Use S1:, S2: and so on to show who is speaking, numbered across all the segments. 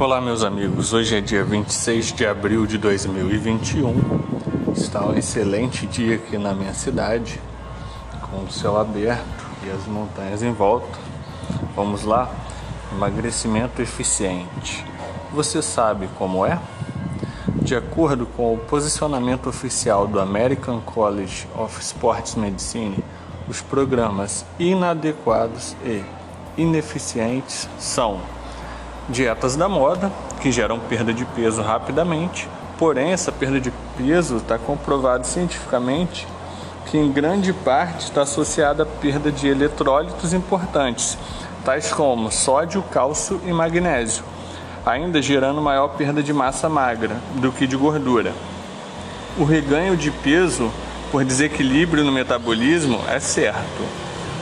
S1: Olá, meus amigos. Hoje é dia 26 de abril de 2021. Está um excelente dia aqui na minha cidade, com o céu aberto e as montanhas em volta. Vamos lá? Emagrecimento eficiente. Você sabe como é? De acordo com o posicionamento oficial do American College of Sports Medicine, os programas inadequados e ineficientes são dietas da moda, que geram perda de peso rapidamente, porém, essa perda de peso está comprovado cientificamente que, em grande parte, está associada à perda de eletrólitos importantes, tais como sódio, cálcio e magnésio, ainda gerando maior perda de massa magra do que de gordura. O reganho de peso por desequilíbrio no metabolismo é certo.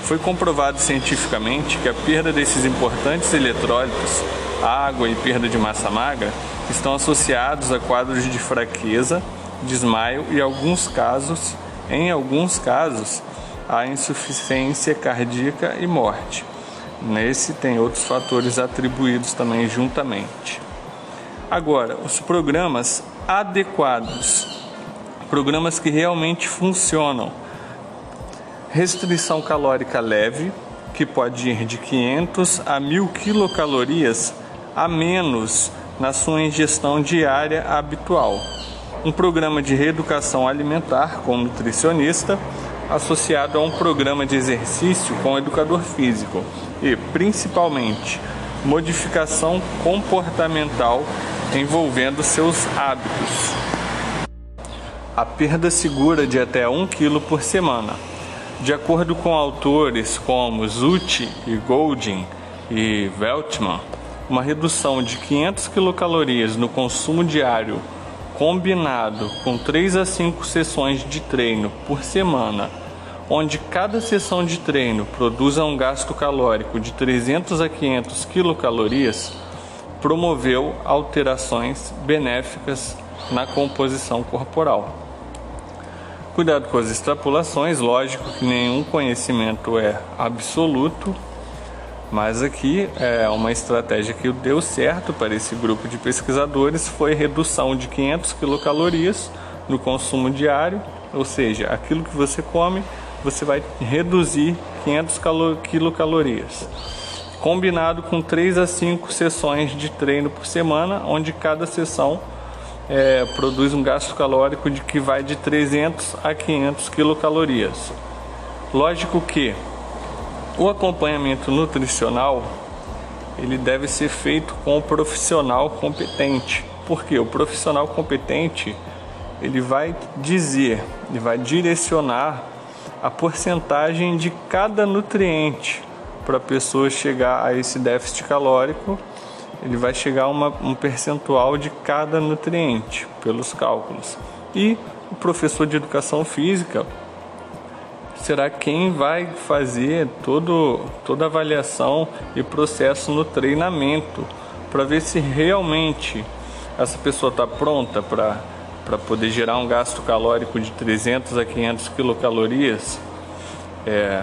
S1: Foi comprovado cientificamente que a perda desses importantes eletrólitos água e perda de massa magra estão associados a quadros de fraqueza, desmaio e alguns casos, em alguns casos, a insuficiência cardíaca e morte. Nesse tem outros fatores atribuídos também juntamente. Agora, os programas adequados, programas que realmente funcionam. Restrição calórica leve, que pode ir de 500 a 1000 quilocalorias a menos na sua ingestão diária habitual. Um programa de reeducação alimentar com nutricionista associado a um programa de exercício com educador físico e, principalmente, modificação comportamental envolvendo seus hábitos. A perda segura de até 1 kg por semana. De acordo com autores como Zutti e Goldin e Veltman, uma redução de 500 quilocalorias no consumo diário, combinado com 3 a 5 sessões de treino por semana, onde cada sessão de treino produza um gasto calórico de 300 a 500 quilocalorias, promoveu alterações benéficas na composição corporal. Cuidado com as extrapolações, lógico que nenhum conhecimento é absoluto mas aqui é uma estratégia que deu certo para esse grupo de pesquisadores foi redução de 500 quilocalorias no consumo diário, ou seja, aquilo que você come, você vai reduzir 500 quilocalorias. Combinado com 3 a 5 sessões de treino por semana, onde cada sessão é, produz um gasto calórico de que vai de 300 a 500 quilocalorias. Lógico que o acompanhamento nutricional ele deve ser feito com o profissional competente, porque o profissional competente ele vai dizer, ele vai direcionar a porcentagem de cada nutriente para a pessoa chegar a esse déficit calórico. Ele vai chegar a uma, um percentual de cada nutriente pelos cálculos. E o professor de educação física será quem vai fazer todo, toda a avaliação e processo no treinamento para ver se realmente essa pessoa está pronta para poder gerar um gasto calórico de 300 a 500 quilocalorias é,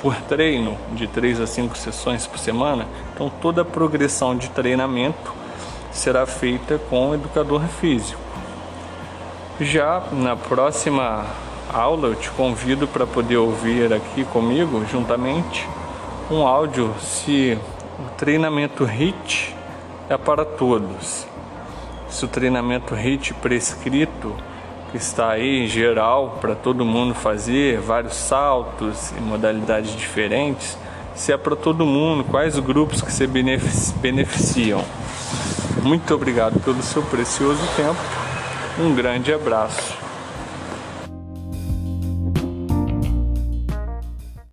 S1: por treino, de 3 a 5 sessões por semana. Então, toda a progressão de treinamento será feita com o educador físico. Já na próxima aula, eu te convido para poder ouvir aqui comigo, juntamente, um áudio se o treinamento HIT é para todos. Se o treinamento HIT prescrito, que está aí em geral para todo mundo fazer, vários saltos e modalidades diferentes, se é para todo mundo, quais grupos que se beneficiam. Muito obrigado pelo seu precioso tempo. Um grande abraço.